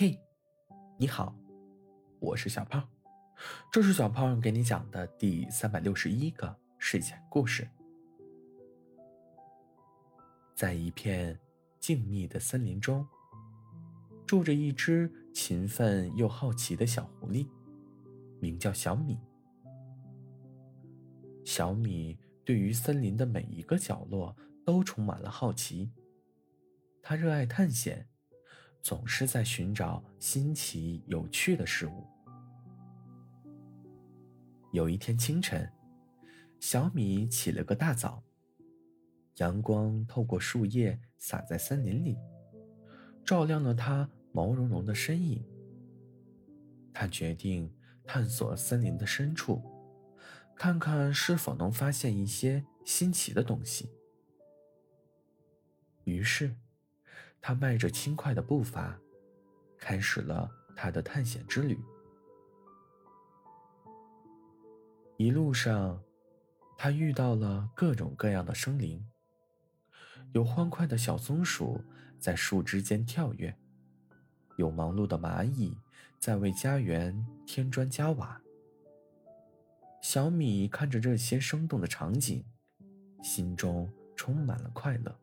嘿，你好，我是小胖，这是小胖给你讲的第三百六十一个睡前故事。在一片静谧的森林中，住着一只勤奋又好奇的小狐狸，名叫小米。小米对于森林的每一个角落都充满了好奇，它热爱探险。总是在寻找新奇有趣的事物。有一天清晨，小米起了个大早，阳光透过树叶洒在森林里，照亮了它毛茸茸的身影。他决定探索森林的深处，看看是否能发现一些新奇的东西。于是。他迈着轻快的步伐，开始了他的探险之旅。一路上，他遇到了各种各样的生灵，有欢快的小松鼠在树枝间跳跃，有忙碌的蚂蚁在为家园添砖加瓦。小米看着这些生动的场景，心中充满了快乐。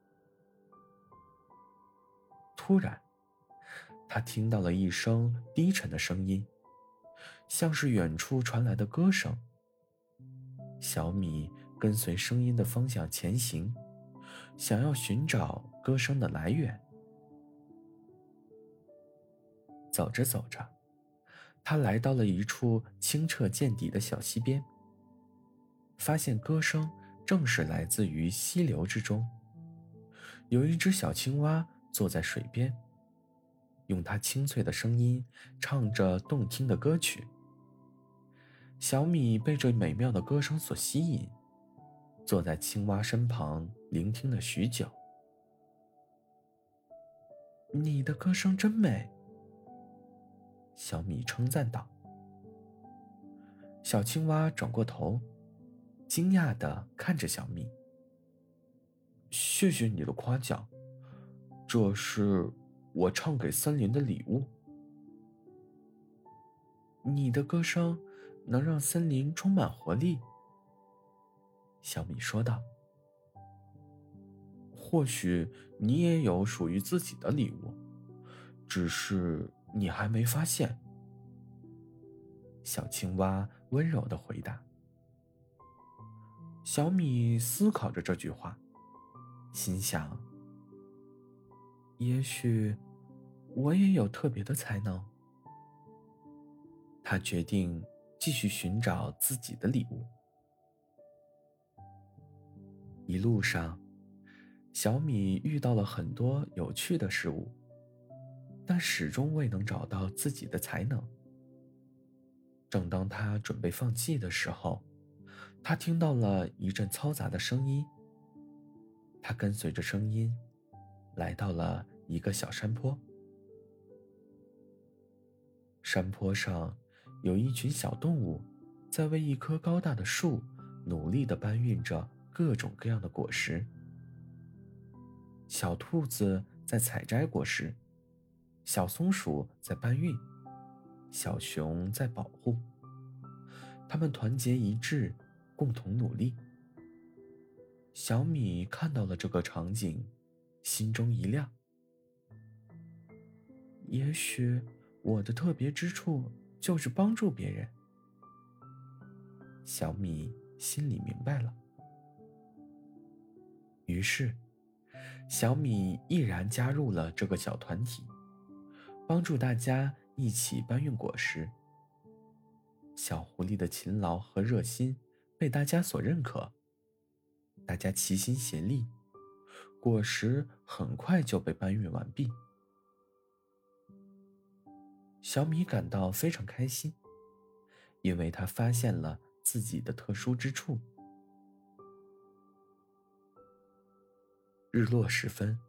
突然，他听到了一声低沉的声音，像是远处传来的歌声。小米跟随声音的方向前行，想要寻找歌声的来源。走着走着，他来到了一处清澈见底的小溪边，发现歌声正是来自于溪流之中，有一只小青蛙。坐在水边，用它清脆的声音唱着动听的歌曲。小米被这美妙的歌声所吸引，坐在青蛙身旁聆听了许久。你的歌声真美，小米称赞道。小青蛙转过头，惊讶的看着小米。谢谢你的夸奖。这是我唱给森林的礼物。你的歌声能让森林充满活力。”小米说道。“或许你也有属于自己的礼物，只是你还没发现。”小青蛙温柔的回答。小米思考着这句话，心想。也许，我也有特别的才能。他决定继续寻找自己的礼物。一路上，小米遇到了很多有趣的事物，但始终未能找到自己的才能。正当他准备放弃的时候，他听到了一阵嘈杂的声音。他跟随着声音。来到了一个小山坡，山坡上有一群小动物，在为一棵高大的树努力的搬运着各种各样的果实。小兔子在采摘果实，小松鼠在搬运，小熊在保护。它们团结一致，共同努力。小米看到了这个场景。心中一亮，也许我的特别之处就是帮助别人。小米心里明白了，于是，小米毅然加入了这个小团体，帮助大家一起搬运果实。小狐狸的勤劳和热心被大家所认可，大家齐心协力。果实很快就被搬运完毕，小米感到非常开心，因为他发现了自己的特殊之处。日落时分，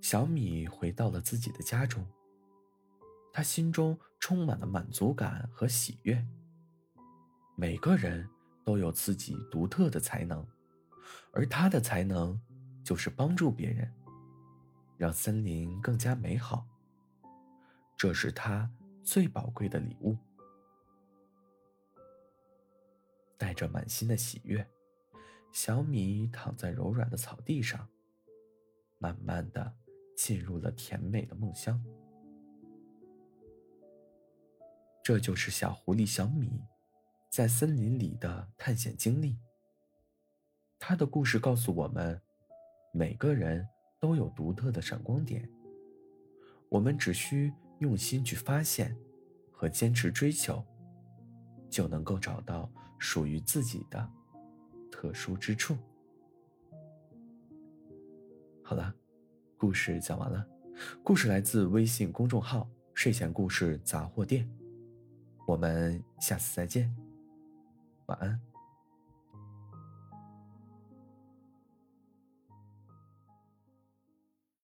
小米回到了自己的家中，他心中充满了满足感和喜悦。每个人都有自己独特的才能，而他的才能。就是帮助别人，让森林更加美好。这是他最宝贵的礼物。带着满心的喜悦，小米躺在柔软的草地上，慢慢的进入了甜美的梦乡。这就是小狐狸小米在森林里的探险经历。他的故事告诉我们，每个人都有独特的闪光点，我们只需用心去发现和坚持追求，就能够找到属于自己的特殊之处。好了，故事讲完了。故事来自微信公众号“睡前故事杂货店”。我们下次再见，晚安。